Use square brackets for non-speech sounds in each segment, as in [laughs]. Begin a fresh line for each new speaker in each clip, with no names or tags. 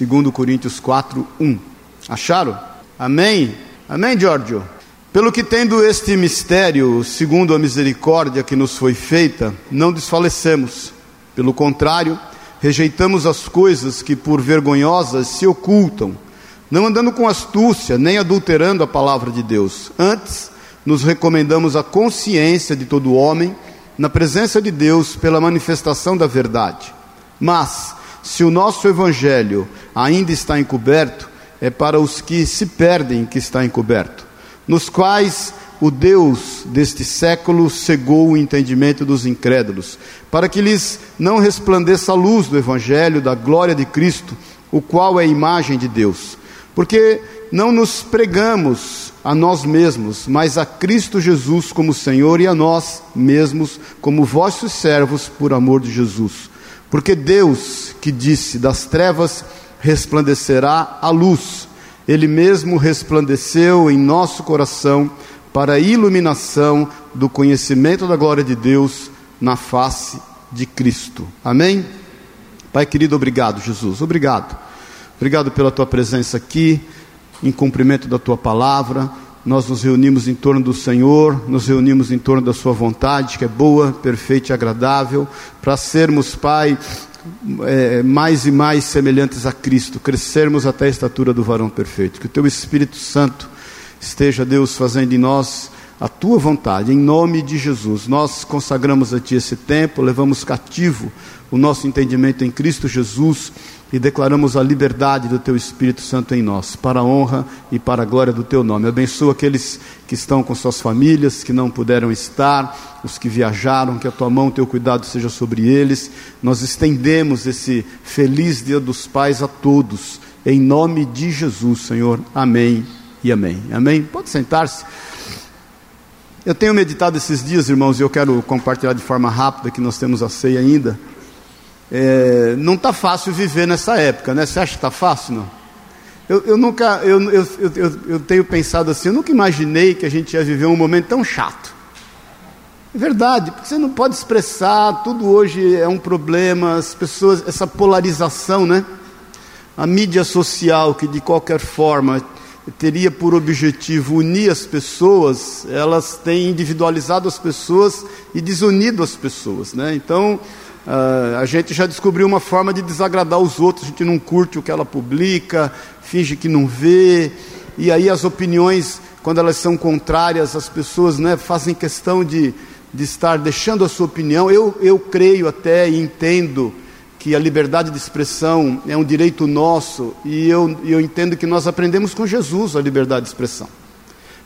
2 Coríntios 4, 1. Acharam? Amém? Amém, Giorgio? Pelo que tendo este mistério, segundo a misericórdia que nos foi feita, não desfalecemos. Pelo contrário, rejeitamos as coisas que por vergonhosas se ocultam, não andando com astúcia, nem adulterando a palavra de Deus. Antes, nos recomendamos a consciência de todo homem na presença de Deus pela manifestação da verdade. Mas, se o nosso evangelho ainda está encoberto, é para os que se perdem que está encoberto nos quais o Deus deste século cegou o entendimento dos incrédulos, para que lhes não resplandeça a luz do Evangelho da glória de Cristo, o qual é a imagem de Deus. Porque não nos pregamos a nós mesmos, mas a Cristo Jesus como Senhor e a nós mesmos como vossos servos por amor de Jesus. Porque Deus, que disse: das trevas resplandecerá a luz, ele mesmo resplandeceu em nosso coração para a iluminação do conhecimento da glória de Deus na face de Cristo. Amém? Pai querido, obrigado, Jesus, obrigado. Obrigado pela tua presença aqui, em cumprimento da tua palavra. Nós nos reunimos em torno do Senhor, nos reunimos em torno da Sua vontade, que é boa, perfeita e agradável, para sermos, Pai, é, mais e mais semelhantes a Cristo, crescermos até a estatura do varão perfeito. Que o Teu Espírito Santo esteja, Deus, fazendo em nós a Tua vontade, em nome de Jesus. Nós consagramos a Ti esse tempo, levamos cativo o nosso entendimento em Cristo Jesus e declaramos a liberdade do Teu Espírito Santo em nós, para a honra e para a glória do Teu nome. Abençoa aqueles que estão com suas famílias, que não puderam estar, os que viajaram, que a Tua mão, o Teu cuidado seja sobre eles. Nós estendemos esse feliz Dia dos Pais a todos, em nome de Jesus, Senhor. Amém e amém. Amém? Pode sentar-se. Eu tenho meditado esses dias, irmãos, e eu quero compartilhar de forma rápida, que nós temos a ceia ainda é, não está fácil viver nessa época, né? Você acha que está fácil, não? Eu, eu nunca, eu, eu, eu, eu, tenho pensado assim, eu nunca imaginei que a gente ia viver um momento tão chato. É verdade, porque você não pode expressar, tudo hoje é um problema, as pessoas, essa polarização, né? A mídia social, que de qualquer forma teria por objetivo unir as pessoas, elas têm individualizado as pessoas e desunido as pessoas, né? Então, Uh, a gente já descobriu uma forma de desagradar os outros, a gente não curte o que ela publica, finge que não vê, e aí as opiniões, quando elas são contrárias, as pessoas né, fazem questão de, de estar deixando a sua opinião. Eu, eu creio até e entendo que a liberdade de expressão é um direito nosso, e eu, eu entendo que nós aprendemos com Jesus a liberdade de expressão.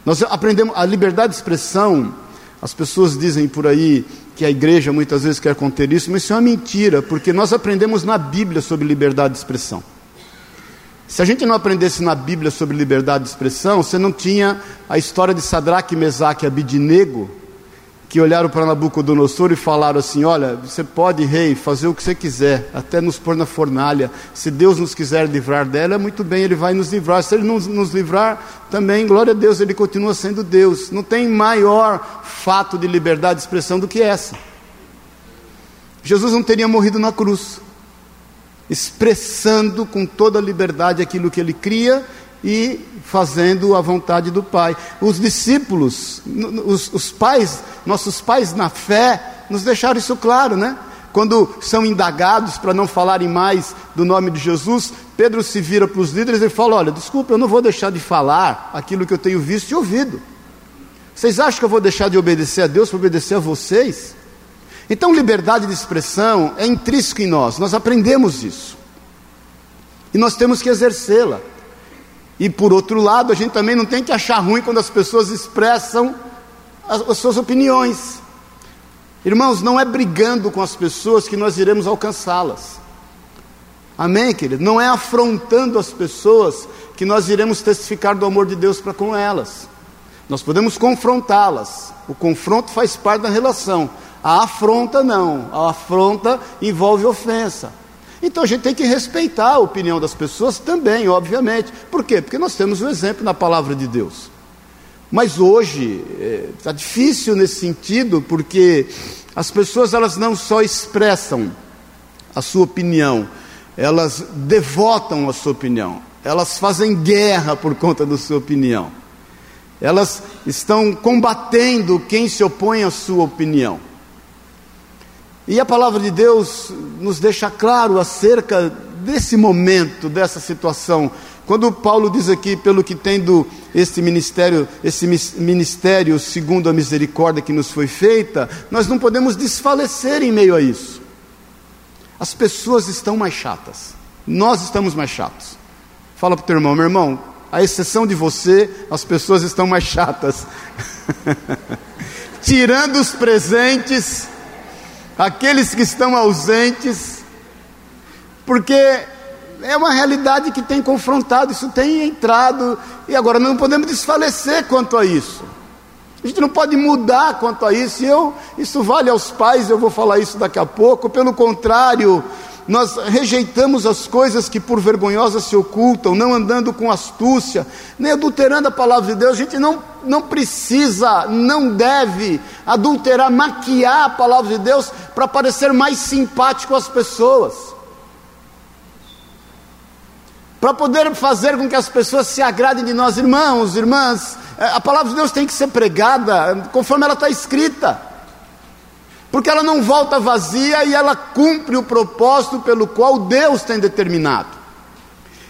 Nós aprendemos a liberdade de expressão, as pessoas dizem por aí, que a igreja muitas vezes quer conter isso, mas isso é uma mentira, porque nós aprendemos na Bíblia sobre liberdade de expressão. Se a gente não aprendesse na Bíblia sobre liberdade de expressão, você não tinha a história de Sadraque, Mesaque e Abidinego, que olharam para Nabucodonosor e falaram assim: Olha, você pode, rei, fazer o que você quiser, até nos pôr na fornalha. Se Deus nos quiser livrar dela, muito bem, Ele vai nos livrar. Se Ele não nos livrar, também, glória a Deus, Ele continua sendo Deus. Não tem maior fato de liberdade de expressão do que essa. Jesus não teria morrido na cruz, expressando com toda a liberdade aquilo que Ele cria e fazendo a vontade do Pai. Os discípulos, os, os pais, nossos pais na fé, nos deixaram isso claro, né? Quando são indagados para não falarem mais do nome de Jesus, Pedro se vira para os líderes e fala: Olha, desculpa, eu não vou deixar de falar aquilo que eu tenho visto e ouvido. Vocês acham que eu vou deixar de obedecer a Deus para obedecer a vocês? Então, liberdade de expressão é intrínseco em nós, nós aprendemos isso. E nós temos que exercê-la. E por outro lado, a gente também não tem que achar ruim quando as pessoas expressam as, as suas opiniões. Irmãos, não é brigando com as pessoas que nós iremos alcançá-las. Amém, querido? Não é afrontando as pessoas que nós iremos testificar do amor de Deus para com elas. Nós podemos confrontá-las. O confronto faz parte da relação. A afronta não. A afronta envolve ofensa. Então a gente tem que respeitar a opinião das pessoas também, obviamente. Por quê? Porque nós temos o um exemplo na palavra de Deus. Mas hoje está é, difícil nesse sentido, porque as pessoas elas não só expressam a sua opinião, elas devotam a sua opinião, elas fazem guerra por conta da sua opinião, elas estão combatendo quem se opõe à sua opinião. E a palavra de Deus nos deixa claro acerca desse momento, dessa situação. Quando Paulo diz aqui, pelo que tendo este ministério, esse ministério segundo a misericórdia que nos foi feita, nós não podemos desfalecer em meio a isso. As pessoas estão mais chatas. Nós estamos mais chatos. Fala para o teu irmão, meu irmão, a exceção de você, as pessoas estão mais chatas. [laughs] Tirando os presentes, aqueles que estão ausentes, porque é uma realidade que tem confrontado, isso tem entrado, e agora não podemos desfalecer quanto a isso. A gente não pode mudar quanto a isso, e eu, isso vale aos pais, eu vou falar isso daqui a pouco. Pelo contrário, nós rejeitamos as coisas que por vergonhosas se ocultam, não andando com astúcia, nem adulterando a palavra de Deus. A gente não, não precisa, não deve adulterar, maquiar a palavra de Deus para parecer mais simpático às pessoas. Para poder fazer com que as pessoas se agradem de nós, irmãos, irmãs, é, a palavra de Deus tem que ser pregada conforme ela está escrita, porque ela não volta vazia e ela cumpre o propósito pelo qual Deus tem determinado.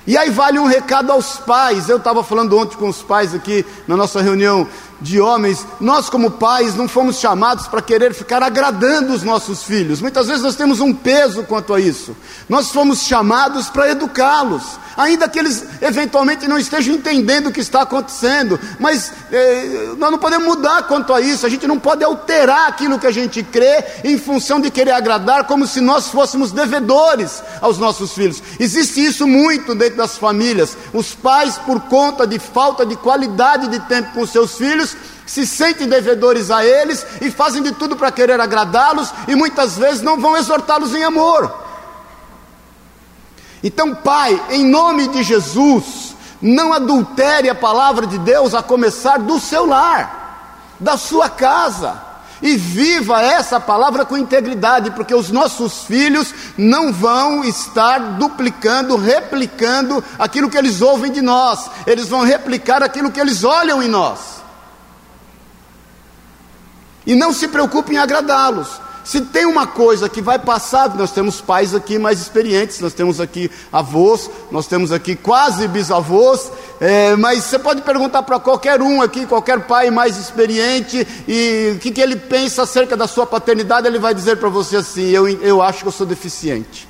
E aí vale um recado aos pais. Eu estava falando ontem com os pais aqui na nossa reunião de homens. Nós, como pais, não fomos chamados para querer ficar agradando os nossos filhos. Muitas vezes nós temos um peso quanto a isso. Nós fomos chamados para educá-los, ainda que eles eventualmente não estejam entendendo o que está acontecendo. Mas eh, nós não podemos mudar quanto a isso. A gente não pode alterar aquilo que a gente crê em função de querer agradar, como se nós fôssemos devedores aos nossos filhos. Existe isso muito dentro das famílias. Os pais, por conta de falta de qualidade de tempo com seus filhos, se sentem devedores a eles e fazem de tudo para querer agradá-los e muitas vezes não vão exortá-los em amor. Então, Pai, em nome de Jesus, não adultere a palavra de Deus a começar do seu lar, da sua casa. E viva essa palavra com integridade, porque os nossos filhos não vão estar duplicando, replicando aquilo que eles ouvem de nós, eles vão replicar aquilo que eles olham em nós. E não se preocupe em agradá-los. Se tem uma coisa que vai passar, nós temos pais aqui mais experientes, nós temos aqui avós, nós temos aqui quase bisavós, é, mas você pode perguntar para qualquer um aqui, qualquer pai mais experiente, e o que, que ele pensa acerca da sua paternidade, ele vai dizer para você assim: eu, eu acho que eu sou deficiente.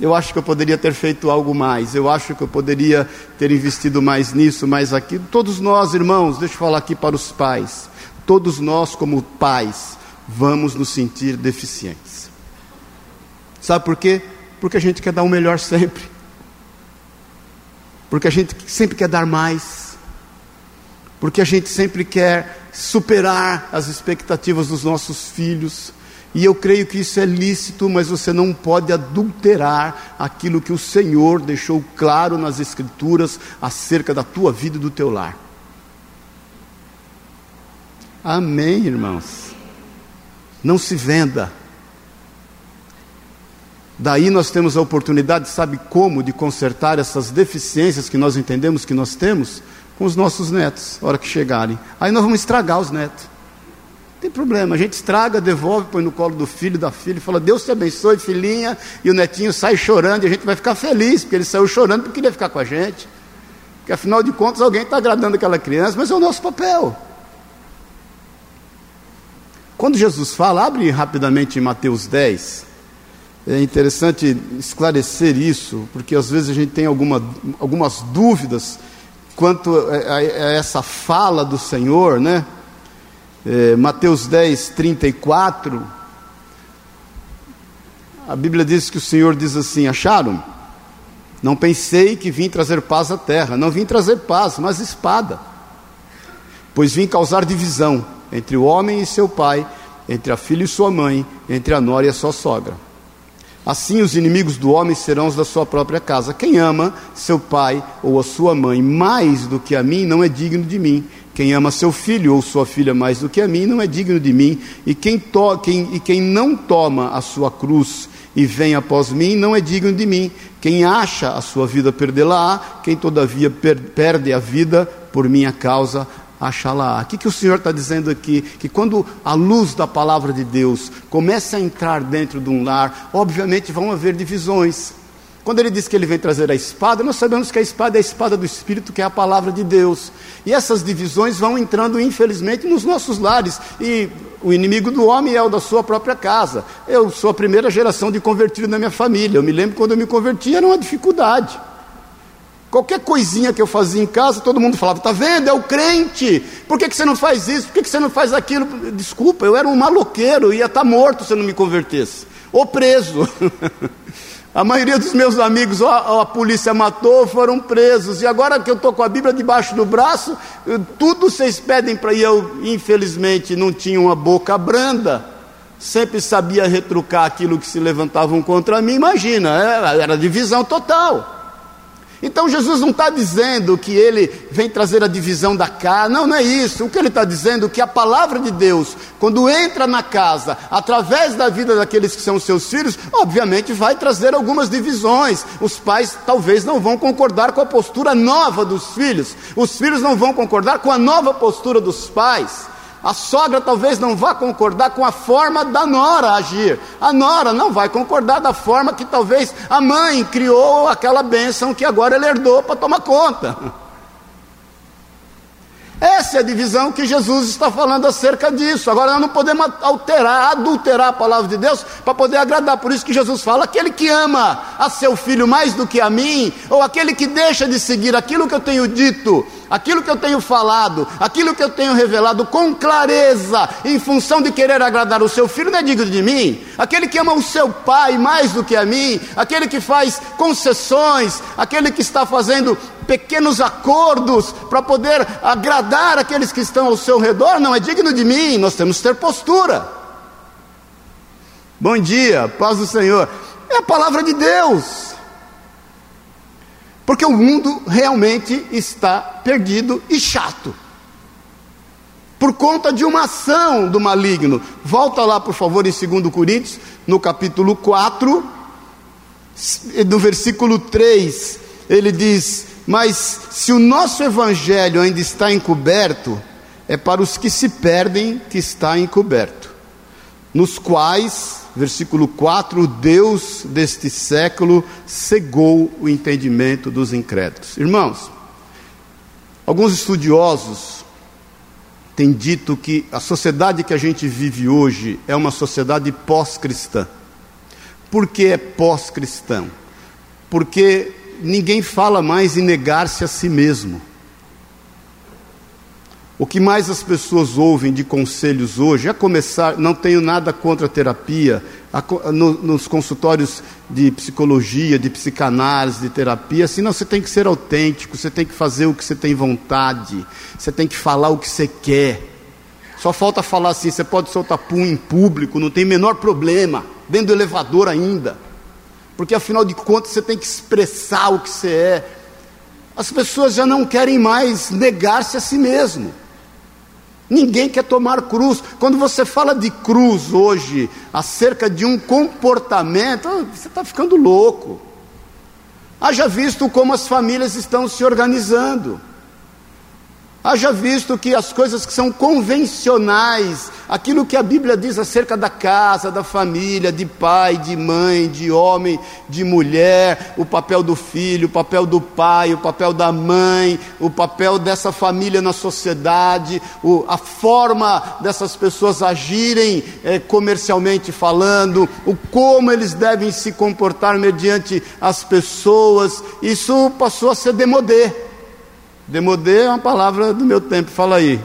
Eu acho que eu poderia ter feito algo mais. Eu acho que eu poderia ter investido mais nisso, mais aquilo. Todos nós, irmãos, deixa eu falar aqui para os pais. Todos nós, como pais, vamos nos sentir deficientes. Sabe por quê? Porque a gente quer dar o melhor sempre. Porque a gente sempre quer dar mais. Porque a gente sempre quer superar as expectativas dos nossos filhos. E eu creio que isso é lícito, mas você não pode adulterar aquilo que o Senhor deixou claro nas Escrituras acerca da tua vida e do teu lar. Amém, irmãos não se venda. Daí nós temos a oportunidade, sabe como, de consertar essas deficiências que nós entendemos que nós temos com os nossos netos, hora que chegarem. Aí nós vamos estragar os netos. Não tem problema, a gente estraga, devolve, põe no colo do filho, da filha, e fala, Deus te abençoe, filhinha, e o netinho sai chorando, e a gente vai ficar feliz, porque ele saiu chorando porque queria ficar com a gente. Porque afinal de contas alguém está agradando aquela criança, mas é o nosso papel. Quando Jesus fala, abre rapidamente em Mateus 10. É interessante esclarecer isso, porque às vezes a gente tem alguma, algumas dúvidas quanto a, a, essa fala do Senhor, né? É, Mateus 10, 34. A Bíblia diz que o Senhor diz assim: Acharam? Não pensei que vim trazer paz à terra, não vim trazer paz, mas espada, pois vim causar divisão entre o homem e seu pai, entre a filha e sua mãe, entre a nora e a sua sogra. Assim os inimigos do homem serão os da sua própria casa. Quem ama seu pai ou a sua mãe mais do que a mim não é digno de mim. Quem ama seu filho ou sua filha mais do que a mim não é digno de mim, e quem, to, quem, e quem não toma a sua cruz e vem após mim não é digno de mim. Quem acha a sua vida perdê-la-á, quem todavia per, perde a vida por minha causa achará. O que, que o Senhor está dizendo aqui? Que quando a luz da palavra de Deus começa a entrar dentro de um lar, obviamente vão haver divisões. Quando ele diz que ele vem trazer a espada, nós sabemos que a espada é a espada do Espírito, que é a palavra de Deus. E essas divisões vão entrando, infelizmente, nos nossos lares. E o inimigo do homem é o da sua própria casa. Eu sou a primeira geração de convertido na minha família. Eu me lembro quando eu me converti, era uma dificuldade. Qualquer coisinha que eu fazia em casa, todo mundo falava: está vendo? É o crente. Por que, que você não faz isso? Por que, que você não faz aquilo? Desculpa, eu era um maloqueiro, ia estar tá morto se eu não me convertesse, ou preso. [laughs] A maioria dos meus amigos, a polícia matou, foram presos. E agora que eu estou com a Bíblia debaixo do braço, tudo vocês pedem para. Eu, infelizmente, não tinha uma boca branda. Sempre sabia retrucar aquilo que se levantavam contra mim. Imagina, era, era divisão total. Então Jesus não está dizendo que ele vem trazer a divisão da casa, não, não é isso. O que ele está dizendo é que a palavra de Deus, quando entra na casa, através da vida daqueles que são seus filhos, obviamente vai trazer algumas divisões. Os pais talvez não vão concordar com a postura nova dos filhos, os filhos não vão concordar com a nova postura dos pais. A sogra talvez não vá concordar com a forma da nora agir. A nora não vai concordar da forma que talvez a mãe criou aquela bênção que agora ele herdou para tomar conta. Essa é a divisão que Jesus está falando acerca disso. Agora nós não podemos alterar, adulterar a palavra de Deus para poder agradar. Por isso que Jesus fala: aquele que ama a seu filho mais do que a mim, ou aquele que deixa de seguir aquilo que eu tenho dito, aquilo que eu tenho falado, aquilo que eu tenho revelado com clareza, em função de querer agradar o seu filho, não é digno de mim. Aquele que ama o seu pai mais do que a mim, aquele que faz concessões, aquele que está fazendo pequenos acordos para poder agradar aqueles que estão ao seu redor, não é digno de mim, nós temos que ter postura. Bom dia, paz do Senhor. É a palavra de Deus. Porque o mundo realmente está perdido e chato. Por conta de uma ação do maligno. Volta lá, por favor, em 2 Coríntios, no capítulo 4, no versículo 3, ele diz: mas se o nosso evangelho ainda está encoberto, é para os que se perdem que está encoberto, nos quais, versículo 4, o Deus deste século cegou o entendimento dos incrédulos. Irmãos, alguns estudiosos têm dito que a sociedade que a gente vive hoje é uma sociedade pós-cristã. Por que é pós-cristão? Porque ninguém fala mais em negar-se a si mesmo. O que mais as pessoas ouvem de conselhos hoje, a começar, não tenho nada contra a terapia, a, no, nos consultórios de psicologia, de psicanálise, de terapia, assim, não, você tem que ser autêntico, você tem que fazer o que você tem vontade, você tem que falar o que você quer. Só falta falar assim, você pode soltar pum em público, não tem menor problema, dentro do elevador ainda porque afinal de contas você tem que expressar o que você é. As pessoas já não querem mais negar-se a si mesmo. Ninguém quer tomar cruz. Quando você fala de cruz hoje, acerca de um comportamento, ah, você está ficando louco. Haja visto como as famílias estão se organizando. Haja visto que as coisas que são convencionais, aquilo que a Bíblia diz acerca da casa, da família, de pai, de mãe, de homem, de mulher, o papel do filho, o papel do pai, o papel da mãe, o papel dessa família na sociedade, a forma dessas pessoas agirem é, comercialmente falando, o como eles devem se comportar mediante as pessoas, isso passou a ser demodé. Demodê é uma palavra do meu tempo, fala aí.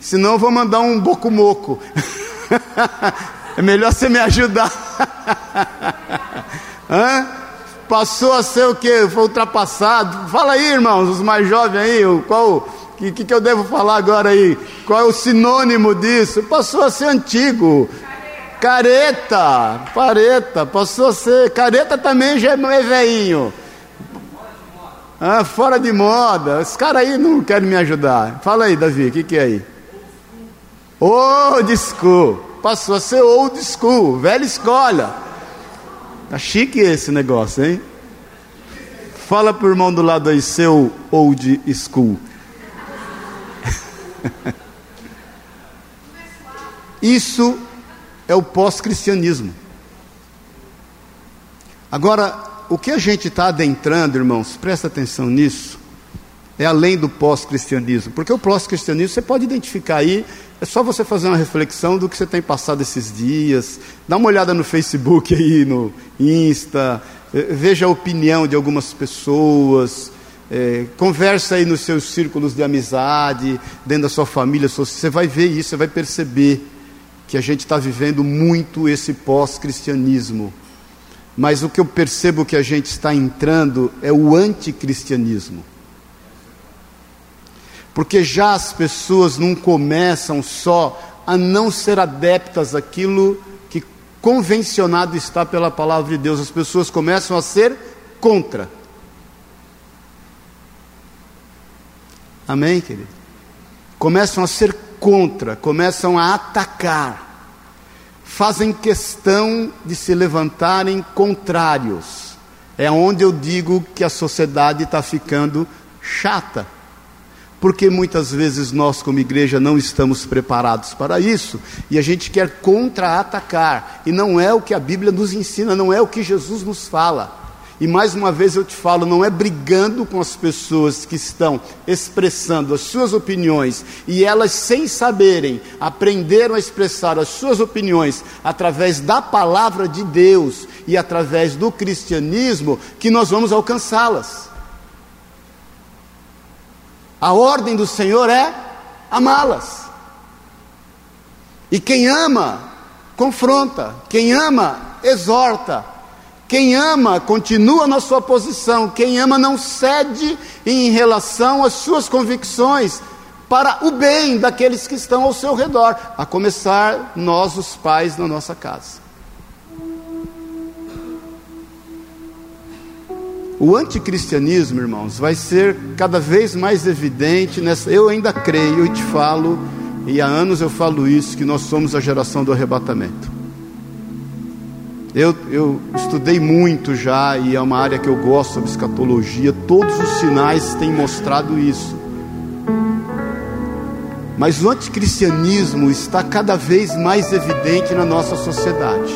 Senão eu vou mandar um bocumoco. [laughs] é melhor você me ajudar. [laughs] Passou a ser o que? Foi ultrapassado. Fala aí, irmãos, os mais jovens aí, qual que, que, que eu devo falar agora aí? Qual é o sinônimo disso? Passou a ser antigo. Careta, pareta, passou a ser. Careta também já é veinho. Ah, fora de moda. Os caras aí não querem me ajudar. Fala aí, Davi, o que, que é aí? Old school. Passou a ser old school, velha escola. Tá chique esse negócio, hein? Fala pro irmão do lado aí, seu old school. [laughs] Isso é o pós-cristianismo. Agora, o que a gente está adentrando, irmãos, presta atenção nisso, é além do pós-cristianismo, porque o pós-cristianismo você pode identificar aí, é só você fazer uma reflexão do que você tem passado esses dias, dá uma olhada no Facebook aí, no Insta, eh, veja a opinião de algumas pessoas, é, conversa aí nos seus círculos de amizade, dentro da sua família, você vai ver isso, você vai perceber que a gente está vivendo muito esse pós-cristianismo. Mas o que eu percebo que a gente está entrando é o anticristianismo. Porque já as pessoas não começam só a não ser adeptas àquilo que convencionado está pela palavra de Deus, as pessoas começam a ser contra. Amém, querido? Começam a ser contra, começam a atacar, fazem questão de se levantarem contrários. É onde eu digo que a sociedade está ficando chata. Porque muitas vezes nós, como igreja, não estamos preparados para isso e a gente quer contra-atacar, e não é o que a Bíblia nos ensina, não é o que Jesus nos fala. E mais uma vez eu te falo, não é brigando com as pessoas que estão expressando as suas opiniões e elas, sem saberem, aprenderam a expressar as suas opiniões através da palavra de Deus e através do cristianismo, que nós vamos alcançá-las. A ordem do Senhor é amá-las. E quem ama, confronta, quem ama, exorta quem ama continua na sua posição, quem ama não cede em relação às suas convicções para o bem daqueles que estão ao seu redor, a começar nós, os pais, na nossa casa. O anticristianismo, irmãos, vai ser cada vez mais evidente nessa. Eu ainda creio e te falo, e há anos eu falo isso, que nós somos a geração do arrebatamento. Eu, eu estudei muito já e é uma área que eu gosto sobre escatologia. Todos os sinais têm mostrado isso. Mas o anticristianismo está cada vez mais evidente na nossa sociedade.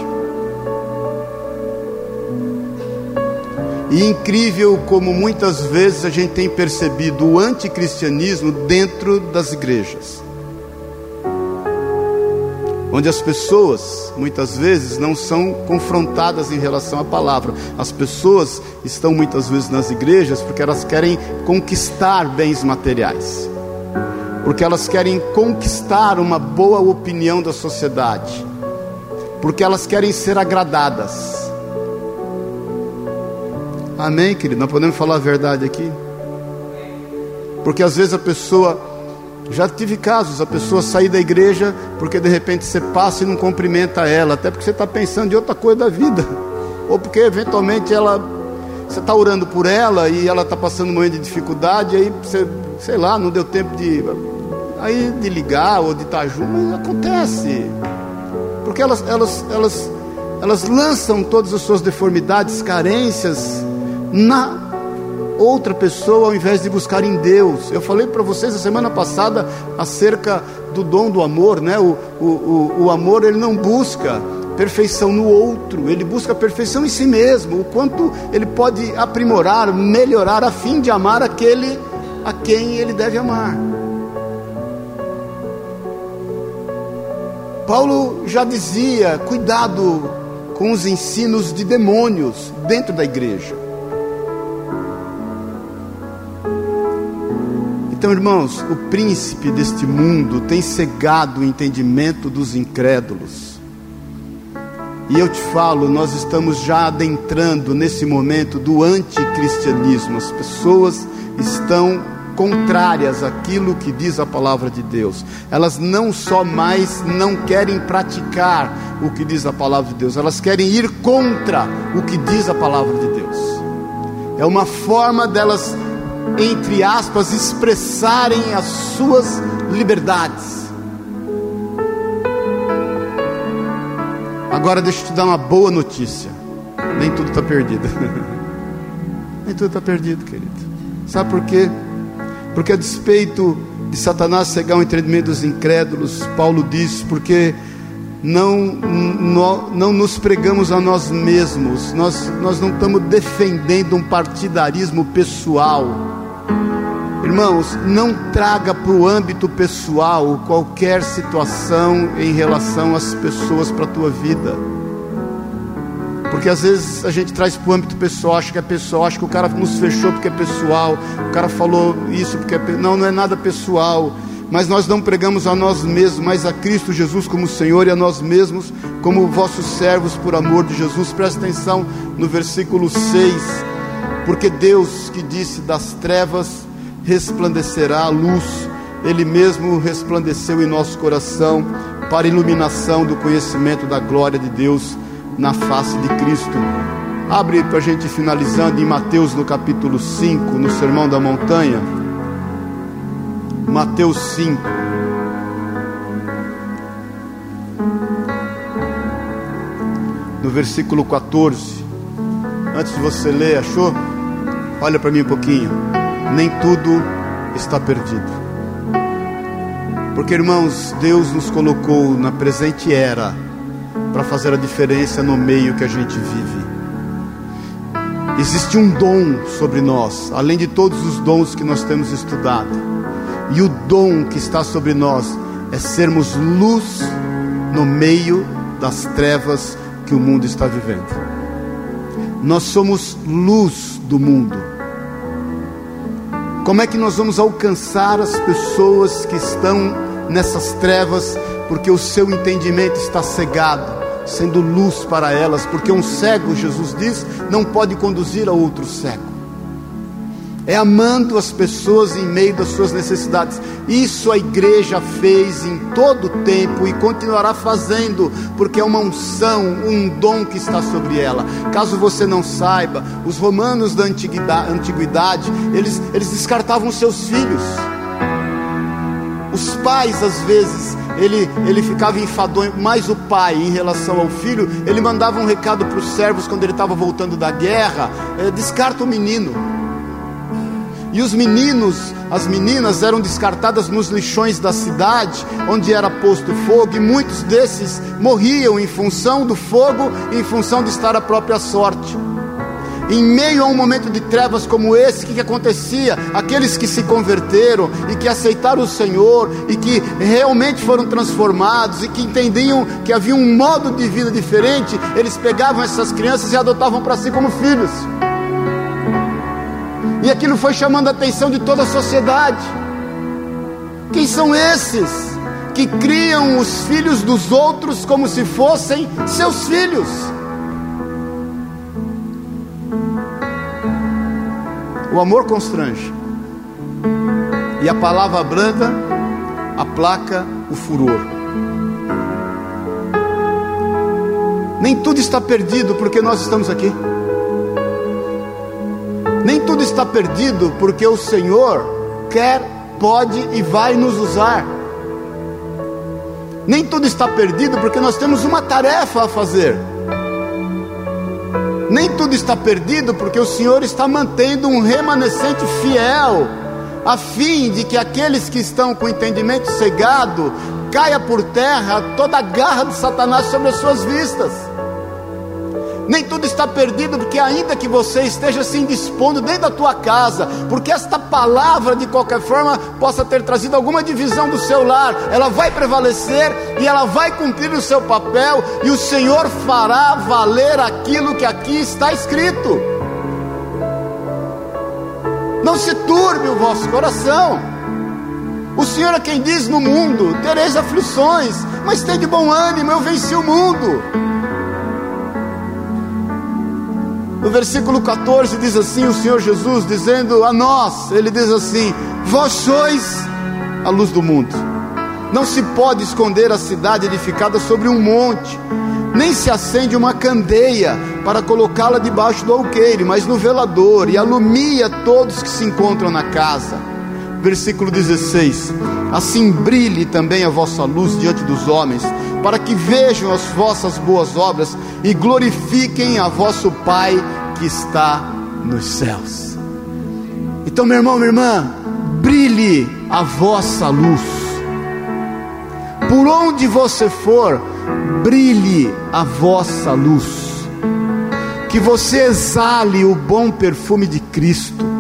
E incrível como muitas vezes a gente tem percebido o anticristianismo dentro das igrejas onde as pessoas muitas vezes não são confrontadas em relação à palavra. As pessoas estão muitas vezes nas igrejas porque elas querem conquistar bens materiais, porque elas querem conquistar uma boa opinião da sociedade, porque elas querem ser agradadas. Amém, querido? Nós podemos falar a verdade aqui? Porque às vezes a pessoa já tive casos, a pessoa sair da igreja porque de repente você passa e não cumprimenta ela, até porque você está pensando em outra coisa da vida, [laughs] ou porque eventualmente ela, você está orando por ela e ela está passando um momento de dificuldade, aí você, sei lá, não deu tempo de, aí de ligar ou de estar junto, mas acontece, porque elas, elas, elas, elas lançam todas as suas deformidades, carências na outra pessoa ao invés de buscar em Deus. Eu falei para vocês a semana passada acerca do dom do amor, né? O, o, o, o amor ele não busca perfeição no outro, ele busca perfeição em si mesmo, o quanto ele pode aprimorar, melhorar a fim de amar aquele a quem ele deve amar. Paulo já dizia: cuidado com os ensinos de demônios dentro da igreja. Então, irmãos, o príncipe deste mundo tem cegado o entendimento dos incrédulos. E eu te falo, nós estamos já adentrando nesse momento do anticristianismo. As pessoas estão contrárias àquilo que diz a palavra de Deus. Elas não só mais não querem praticar o que diz a palavra de Deus, elas querem ir contra o que diz a palavra de Deus. É uma forma delas entre aspas, expressarem as suas liberdades. Agora deixa eu te dar uma boa notícia. Nem tudo está perdido. [laughs] Nem tudo está perdido, querido. Sabe por quê? Porque a despeito de Satanás cegar o entendimento dos incrédulos, Paulo diz, porque não, não, não nos pregamos a nós mesmos, nós, nós não estamos defendendo um partidarismo pessoal. Irmãos, não traga para o âmbito pessoal qualquer situação em relação às pessoas para a tua vida. Porque às vezes a gente traz para o âmbito pessoal, acha que é pessoal, acha que o cara nos fechou porque é pessoal, o cara falou isso porque é pessoal. Não, não é nada pessoal. Mas nós não pregamos a nós mesmos, mas a Cristo Jesus como Senhor e a nós mesmos como vossos servos por amor de Jesus. Presta atenção no versículo 6. Porque Deus que disse das trevas resplandecerá a luz, Ele mesmo resplandeceu em nosso coração para iluminação do conhecimento da glória de Deus na face de Cristo. Abre para a gente finalizando em Mateus no capítulo 5, no Sermão da Montanha. Mateus 5. No versículo 14. Antes de você ler, achou? Olha para mim um pouquinho. Nem tudo está perdido. Porque, irmãos, Deus nos colocou na presente era para fazer a diferença no meio que a gente vive. Existe um dom sobre nós, além de todos os dons que nós temos estudado. E o dom que está sobre nós é sermos luz no meio das trevas que o mundo está vivendo. Nós somos luz do mundo. Como é que nós vamos alcançar as pessoas que estão nessas trevas porque o seu entendimento está cegado? sendo luz para elas, porque um cego, Jesus diz, não pode conduzir a outro cego. É amando as pessoas em meio das suas necessidades. Isso a igreja fez em todo o tempo e continuará fazendo, porque é uma unção, um dom que está sobre ela. Caso você não saiba, os romanos da antiguidade, antiguidade eles, eles descartavam seus filhos. Os pais, às vezes, ele, ele ficava enfadonho, mais o pai em relação ao filho, ele mandava um recado para os servos quando ele estava voltando da guerra: é, descarta o menino. E os meninos, as meninas eram descartadas nos lixões da cidade, onde era posto fogo, e muitos desses morriam em função do fogo, em função de estar à própria sorte. Em meio a um momento de trevas como esse, o que, que acontecia? Aqueles que se converteram e que aceitaram o Senhor e que realmente foram transformados e que entendiam que havia um modo de vida diferente, eles pegavam essas crianças e adotavam para si como filhos. E aquilo foi chamando a atenção de toda a sociedade. Quem são esses que criam os filhos dos outros como se fossem seus filhos? O amor constrange. E a palavra branda aplaca o furor. Nem tudo está perdido porque nós estamos aqui. Nem tudo está perdido porque o Senhor quer, pode e vai nos usar. Nem tudo está perdido porque nós temos uma tarefa a fazer. Nem tudo está perdido, porque o Senhor está mantendo um remanescente fiel, a fim de que aqueles que estão com o entendimento cegado caia por terra toda a garra de Satanás sobre as suas vistas. Nem tudo está perdido, porque ainda que você esteja se indispondo dentro da tua casa, porque esta palavra de qualquer forma possa ter trazido alguma divisão do seu lar, ela vai prevalecer e ela vai cumprir o seu papel, e o Senhor fará valer aquilo que aqui está escrito. Não se turbe o vosso coração. O Senhor é quem diz no mundo: tereis aflições, mas tem de bom ânimo, eu venci o mundo. No versículo 14 diz assim: o Senhor Jesus dizendo a nós, ele diz assim: Vós sois a luz do mundo. Não se pode esconder a cidade edificada sobre um monte, nem se acende uma candeia para colocá-la debaixo do alqueire, mas no velador, e alumia todos que se encontram na casa. Versículo 16: Assim brilhe também a vossa luz diante dos homens, para que vejam as vossas boas obras e glorifiquem a vosso Pai que está nos céus. Então, meu irmão, minha irmã, brilhe a vossa luz. Por onde você for, brilhe a vossa luz. Que você exale o bom perfume de Cristo.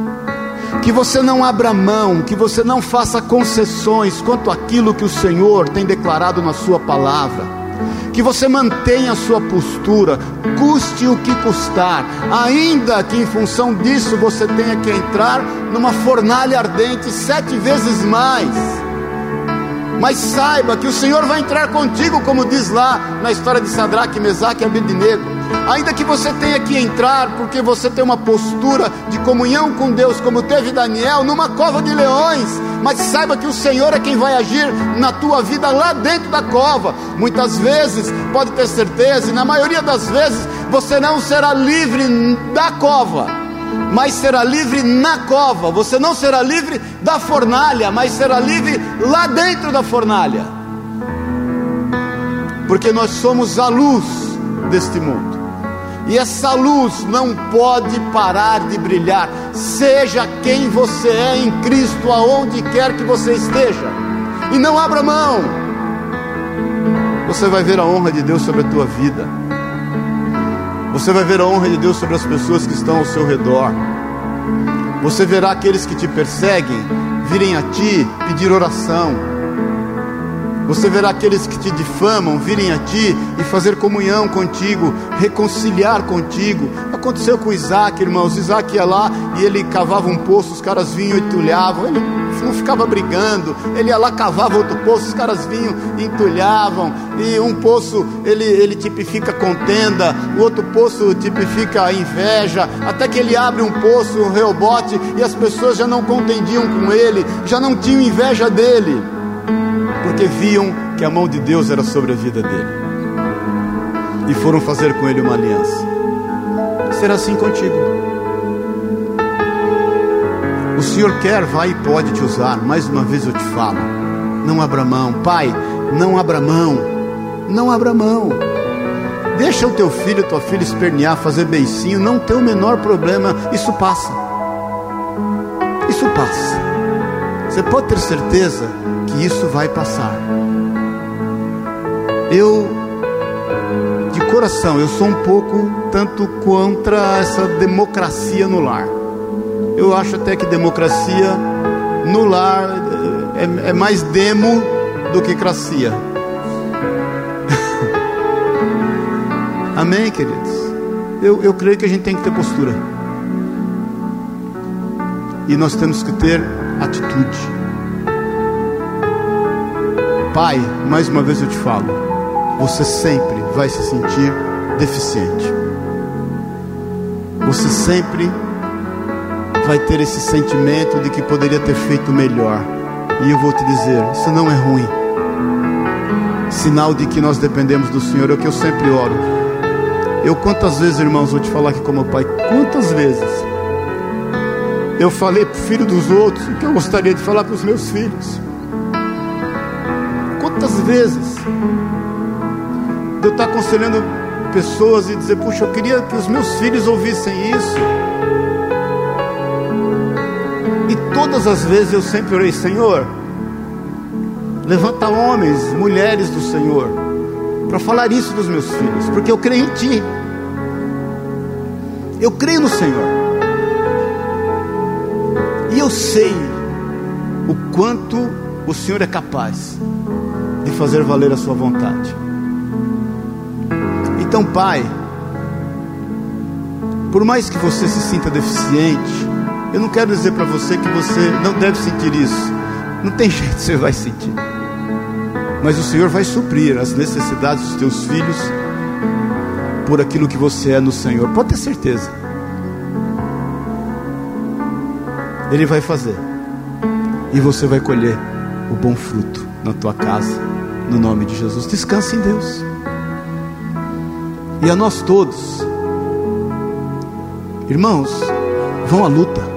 Que você não abra mão, que você não faça concessões quanto àquilo que o Senhor tem declarado na Sua palavra. Que você mantenha a sua postura, custe o que custar, ainda que em função disso você tenha que entrar numa fornalha ardente sete vezes mais mas saiba que o Senhor vai entrar contigo, como diz lá na história de Sadraque, Mesaque e Abednego. Ainda que você tenha que entrar, porque você tem uma postura de comunhão com Deus, como teve Daniel, numa cova de leões, mas saiba que o Senhor é quem vai agir na tua vida lá dentro da cova. Muitas vezes, pode ter certeza, e na maioria das vezes, você não será livre da cova mas será livre na cova. Você não será livre da fornalha, mas será livre lá dentro da fornalha. Porque nós somos a luz deste mundo. E essa luz não pode parar de brilhar, seja quem você é em Cristo, aonde quer que você esteja. E não abra mão. Você vai ver a honra de Deus sobre a tua vida. Você vai ver a honra de Deus sobre as pessoas que estão ao seu redor. Você verá aqueles que te perseguem virem a ti pedir oração. Você verá aqueles que te difamam virem a ti e fazer comunhão contigo, reconciliar contigo. Aconteceu com Isaac, irmãos. Isaac ia lá e ele cavava um poço, os caras vinham e entulhavam. Ele não ficava brigando, ele ia lá, cavava outro poço, os caras vinham e entulhavam. E um poço ele, ele tipifica contenda, o outro poço tipifica inveja. Até que ele abre um poço, um reobote, e as pessoas já não contendiam com ele, já não tinham inveja dele porque viam que a mão de Deus era sobre a vida dele e foram fazer com ele uma aliança. Será assim contigo. O Senhor quer, vai e pode te usar. Mais uma vez eu te falo: não abra mão, Pai, não abra mão, não abra mão. Deixa o teu filho, tua filha espernear, fazer beicinho, não tem o menor problema, isso passa. Isso passa. Você pode ter certeza que isso vai passar. Eu, de coração, eu sou um pouco tanto contra essa democracia no lar. Eu acho até que democracia no lar é, é mais demo do que cracia. [laughs] Amém, queridos? Eu, eu creio que a gente tem que ter postura. E nós temos que ter atitude. Pai, mais uma vez eu te falo, você sempre vai se sentir deficiente. Você sempre vai ter esse sentimento de que poderia ter feito melhor. E eu vou te dizer, isso não é ruim. Sinal de que nós dependemos do Senhor, é o que eu sempre oro. Eu quantas vezes, irmãos, vou te falar aqui como pai, quantas vezes eu falei para o filho dos outros o que eu gostaria de falar para os meus filhos. Quantas vezes eu estar aconselhando pessoas e dizer, puxa, eu queria que os meus filhos ouvissem isso. Todas as vezes eu sempre orei, Senhor, levanta homens, mulheres do Senhor, para falar isso dos meus filhos, porque eu creio em Ti. Eu creio no Senhor. E eu sei o quanto o Senhor é capaz de fazer valer a sua vontade. Então, Pai, por mais que você se sinta deficiente, eu não quero dizer para você que você não deve sentir isso. Não tem [laughs] jeito, você vai sentir. Mas o Senhor vai suprir as necessidades dos teus filhos por aquilo que você é no Senhor. Pode ter certeza. Ele vai fazer. E você vai colher o bom fruto na tua casa no nome de Jesus. Descanse em Deus. e a nós todos. Irmãos, vão à luta.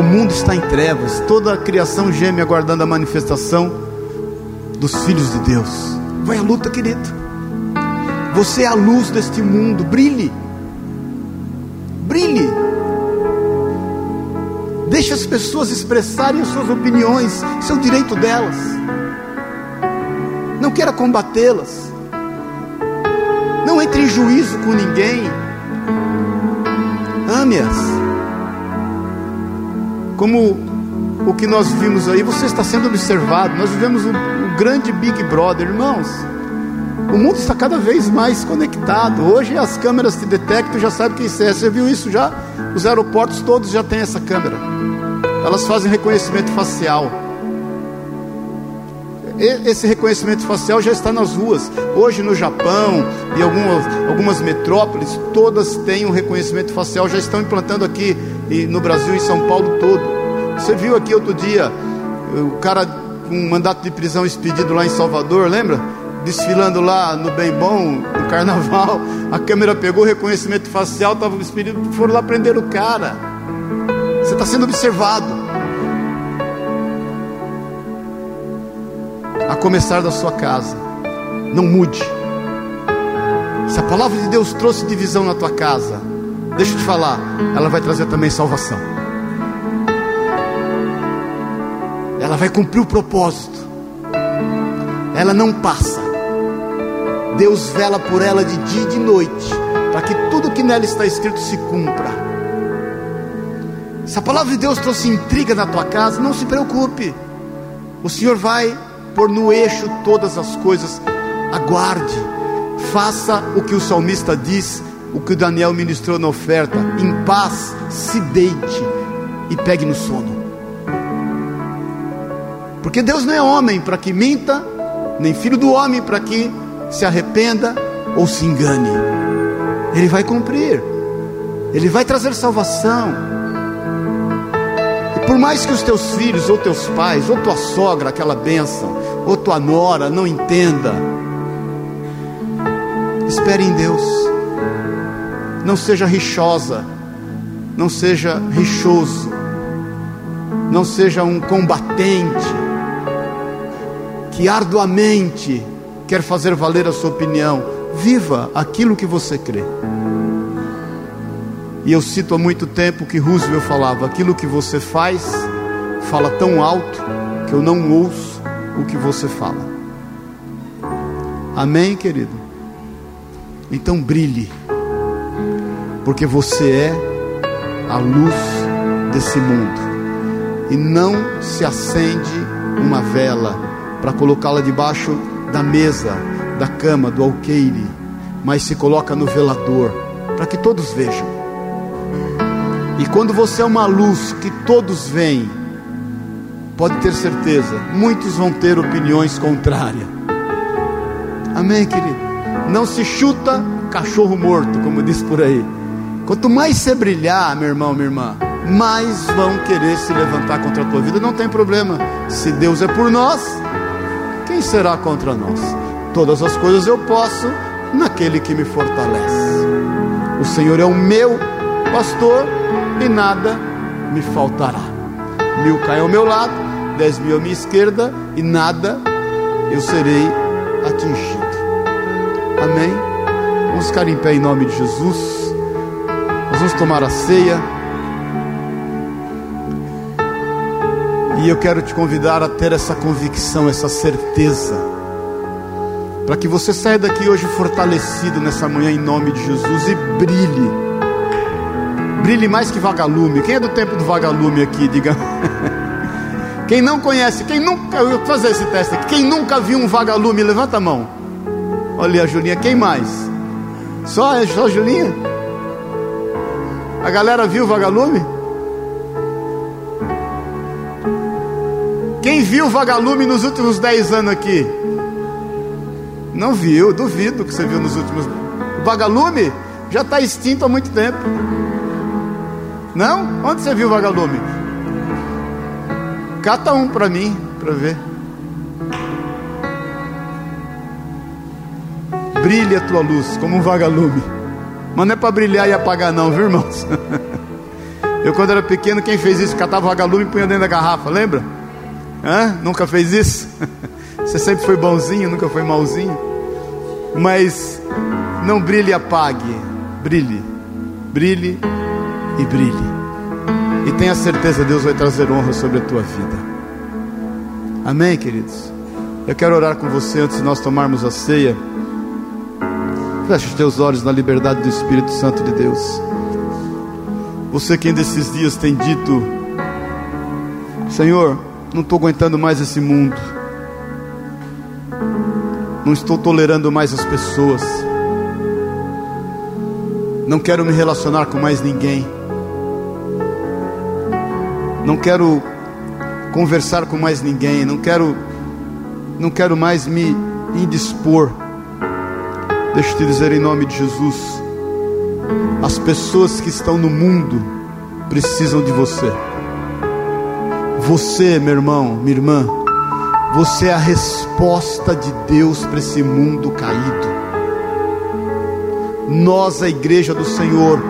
O mundo está em trevas, toda a criação geme aguardando a manifestação dos filhos de Deus. Vai à luta, querido. Você é a luz deste mundo, brilhe. Brilhe. Deixe as pessoas expressarem as suas opiniões, seu direito delas. Não queira combatê-las. Não entre em juízo com ninguém. Ame-as. Como o que nós vimos aí, você está sendo observado. Nós vivemos o, grande Big Brother, irmãos. O mundo está cada vez mais conectado. Hoje as câmeras te detectam, já sabe quem é. Você viu isso já? Os aeroportos todos já têm essa câmera. Elas fazem reconhecimento facial. Esse reconhecimento facial já está nas ruas. Hoje no Japão e algumas, algumas metrópoles, todas têm um reconhecimento facial, já estão implantando aqui no Brasil e São Paulo todo. Você viu aqui outro dia o cara com um mandato de prisão expedido lá em Salvador, lembra? Desfilando lá no Bem Bom, no carnaval, a câmera pegou reconhecimento facial, estava expedido, foram lá prender o cara. Você está sendo observado. a começar da sua casa. Não mude. Se a palavra de Deus trouxe divisão na tua casa, deixa eu te falar, ela vai trazer também salvação. Ela vai cumprir o propósito. Ela não passa. Deus vela por ela de dia e de noite, para que tudo que nela está escrito se cumpra. Se a palavra de Deus trouxe intriga na tua casa, não se preocupe. O Senhor vai pôr no eixo todas as coisas. Aguarde, faça o que o salmista diz, o que Daniel ministrou na oferta. Em paz, se deite e pegue no sono. Porque Deus não é homem para que minta, nem filho do homem para que se arrependa ou se engane. Ele vai cumprir, ele vai trazer salvação. Por mais que os teus filhos, ou teus pais, ou tua sogra, aquela bênção, ou tua nora não entenda, espere em Deus. Não seja rixosa, não seja rixoso, não seja um combatente que arduamente quer fazer valer a sua opinião. Viva aquilo que você crê. E eu cito há muito tempo que Roosevelt falava: aquilo que você faz fala tão alto que eu não ouço o que você fala. Amém, querido? Então brilhe, porque você é a luz desse mundo. E não se acende uma vela para colocá-la debaixo da mesa, da cama, do alqueire, mas se coloca no velador, para que todos vejam. E quando você é uma luz que todos veem, pode ter certeza, muitos vão ter opiniões contrárias. Amém, querido? Não se chuta cachorro morto, como diz por aí. Quanto mais você brilhar, meu irmão, minha irmã, mais vão querer se levantar contra a tua vida. Não tem problema. Se Deus é por nós, quem será contra nós? Todas as coisas eu posso naquele que me fortalece. O Senhor é o meu pastor e nada me faltará. Mil cai ao meu lado, dez mil à minha esquerda, e nada eu serei atingido. Amém? Vamos ficar em pé em nome de Jesus. Vamos tomar a ceia. E eu quero te convidar a ter essa convicção, essa certeza, para que você saia daqui hoje fortalecido nessa manhã em nome de Jesus e brilhe brilhe mais que vagalume. Quem é do tempo do vagalume aqui? Diga. [laughs] Quem não conhece, quem nunca. Eu vou fazer esse teste aqui. Quem nunca viu um vagalume, levanta a mão. Olha a Julinha, quem mais? Só, é só a Julinha? A galera viu o vagalume? Quem viu o vagalume nos últimos 10 anos aqui? Não viu, duvido que você viu nos últimos. O vagalume já está extinto há muito tempo. Não? Onde você viu o vagalume? Cata um para mim, para ver. Brilhe a tua luz como um vagalume. Mas não é para brilhar e apagar, não, viu, irmãos? [laughs] Eu, quando era pequeno, quem fez isso? Catava vagalume e punha dentro da garrafa, lembra? Hã? Nunca fez isso? [laughs] Você sempre foi bonzinho, nunca foi malzinho. Mas não brilhe e apague, brilhe, brilhe e brilhe. E tenha certeza, Deus vai trazer honra sobre a tua vida. Amém, queridos? Eu quero orar com você antes de nós tomarmos a ceia. Feche os teus olhos na liberdade do Espírito Santo de Deus. Você que ainda esses dias tem dito: Senhor, não estou aguentando mais esse mundo, não estou tolerando mais as pessoas, não quero me relacionar com mais ninguém, não quero conversar com mais ninguém, não quero, não quero mais me indispor. Deixa eu te dizer em nome de Jesus as pessoas que estão no mundo precisam de você. Você, meu irmão, minha irmã, você é a resposta de Deus para esse mundo caído. Nós, a igreja do Senhor,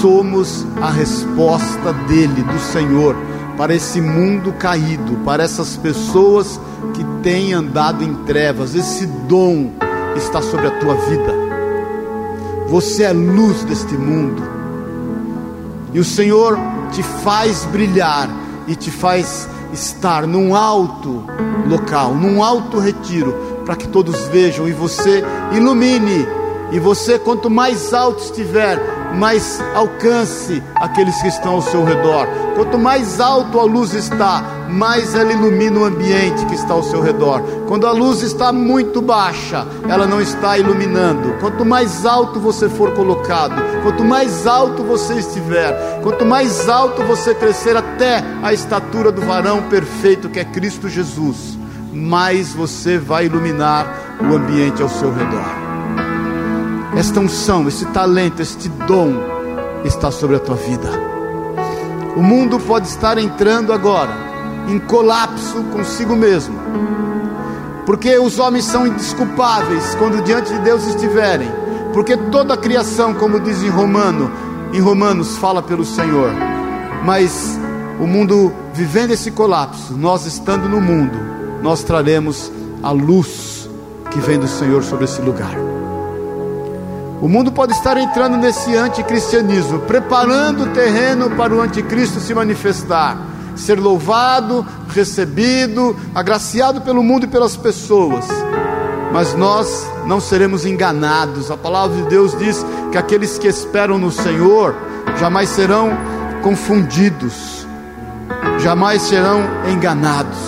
somos a resposta dele, do Senhor, para esse mundo caído, para essas pessoas que têm andado em trevas. Esse dom está sobre a tua vida. Você é luz deste mundo. E o Senhor te faz brilhar e te faz estar num alto local, num alto retiro, para que todos vejam e você ilumine. E você, quanto mais alto estiver, mais alcance aqueles que estão ao seu redor. Quanto mais alto a luz está, mais ela ilumina o ambiente que está ao seu redor. Quando a luz está muito baixa, ela não está iluminando. Quanto mais alto você for colocado, quanto mais alto você estiver, quanto mais alto você crescer até a estatura do varão perfeito que é Cristo Jesus, mais você vai iluminar o ambiente ao seu redor esta unção, esse talento, este dom está sobre a tua vida. O mundo pode estar entrando agora em colapso consigo mesmo, porque os homens são indesculpáveis quando diante de Deus estiverem, porque toda a criação, como diz em Romano, em Romanos fala pelo Senhor, mas o mundo vivendo esse colapso, nós estando no mundo, nós traremos a luz que vem do Senhor sobre esse lugar. O mundo pode estar entrando nesse anticristianismo, preparando o terreno para o anticristo se manifestar, ser louvado, recebido, agraciado pelo mundo e pelas pessoas. Mas nós não seremos enganados. A palavra de Deus diz que aqueles que esperam no Senhor jamais serão confundidos, jamais serão enganados.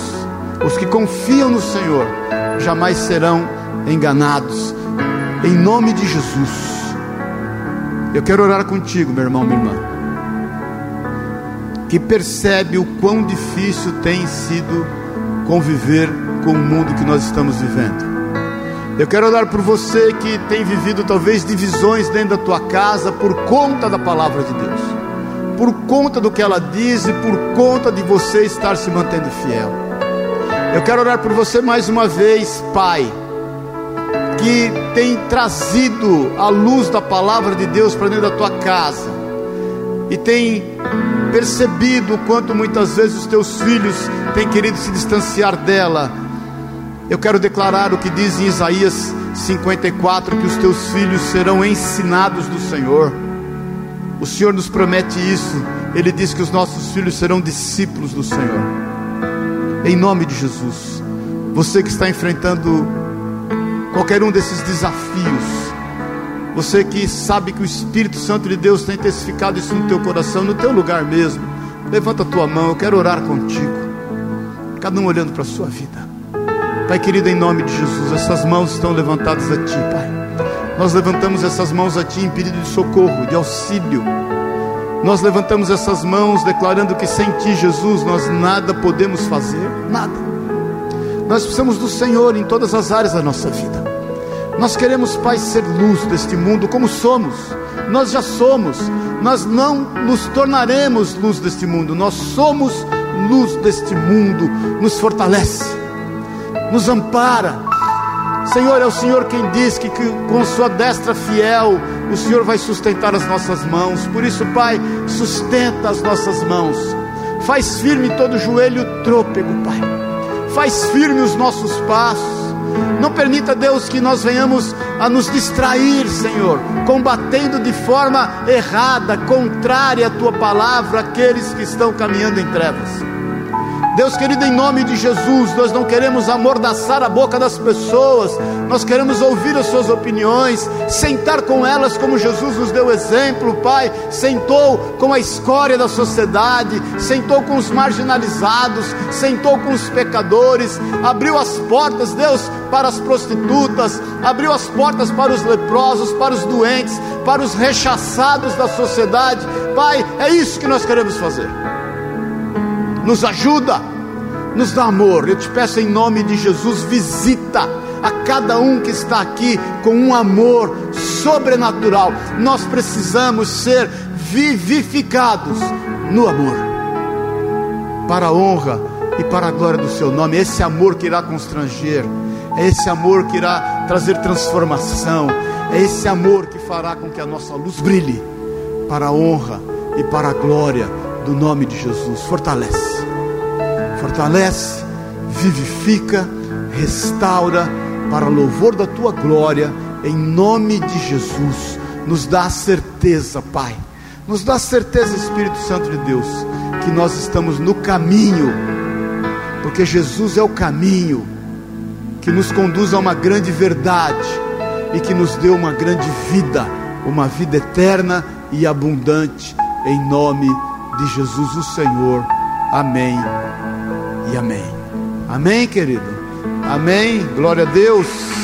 Os que confiam no Senhor jamais serão enganados em nome de Jesus. Eu quero orar contigo, meu irmão, minha irmã, que percebe o quão difícil tem sido conviver com o mundo que nós estamos vivendo. Eu quero orar por você que tem vivido talvez divisões dentro da tua casa por conta da palavra de Deus, por conta do que ela diz e por conta de você estar se mantendo fiel. Eu quero orar por você mais uma vez, Pai que tem trazido a luz da palavra de Deus para dentro da tua casa e tem percebido o quanto muitas vezes os teus filhos têm querido se distanciar dela. Eu quero declarar o que diz em Isaías 54: que os teus filhos serão ensinados do Senhor. O Senhor nos promete isso. Ele diz que os nossos filhos serão discípulos do Senhor. Em nome de Jesus. Você que está enfrentando qualquer um desses desafios. Você que sabe que o Espírito Santo de Deus tem testificado isso no teu coração, no teu lugar mesmo. Levanta a tua mão, eu quero orar contigo. Cada um olhando para a sua vida. Pai querido, em nome de Jesus, essas mãos estão levantadas a ti, Pai. Nós levantamos essas mãos a ti em pedido de socorro, de auxílio. Nós levantamos essas mãos declarando que sem ti, Jesus, nós nada podemos fazer, nada. Nós precisamos do Senhor em todas as áreas da nossa vida. Nós queremos, Pai, ser luz deste mundo como somos. Nós já somos. Nós não nos tornaremos luz deste mundo. Nós somos luz deste mundo. Nos fortalece, nos ampara. Senhor, é o Senhor quem diz que, que com Sua destra fiel o Senhor vai sustentar as nossas mãos. Por isso, Pai, sustenta as nossas mãos. Faz firme todo joelho trôpego, Pai. Faz firme os nossos passos. Não permita, Deus, que nós venhamos a nos distrair, Senhor, combatendo de forma errada, contrária à tua palavra, aqueles que estão caminhando em trevas. Deus querido, em nome de Jesus, nós não queremos amordaçar a boca das pessoas, nós queremos ouvir as suas opiniões, sentar com elas como Jesus nos deu exemplo, Pai. Sentou com a escória da sociedade, sentou com os marginalizados, sentou com os pecadores, abriu as portas, Deus, para as prostitutas, abriu as portas para os leprosos, para os doentes, para os rechaçados da sociedade. Pai, é isso que nós queremos fazer nos ajuda, nos dá amor. Eu te peço em nome de Jesus, visita a cada um que está aqui com um amor sobrenatural. Nós precisamos ser vivificados no amor, para a honra e para a glória do Seu nome. Esse amor que irá constranger, é esse amor que irá trazer transformação, é esse amor que fará com que a nossa luz brilhe para a honra e para a glória do nome de Jesus. Fortalece, fortalece, vivifica, restaura para louvor da tua glória, em nome de Jesus. Nos dá a certeza, Pai, nos dá a certeza, Espírito Santo de Deus, que nós estamos no caminho, porque Jesus é o caminho que nos conduz a uma grande verdade e que nos deu uma grande vida, uma vida eterna e abundante, em nome de de Jesus o Senhor. Amém e amém. Amém, querido. Amém. Glória a Deus.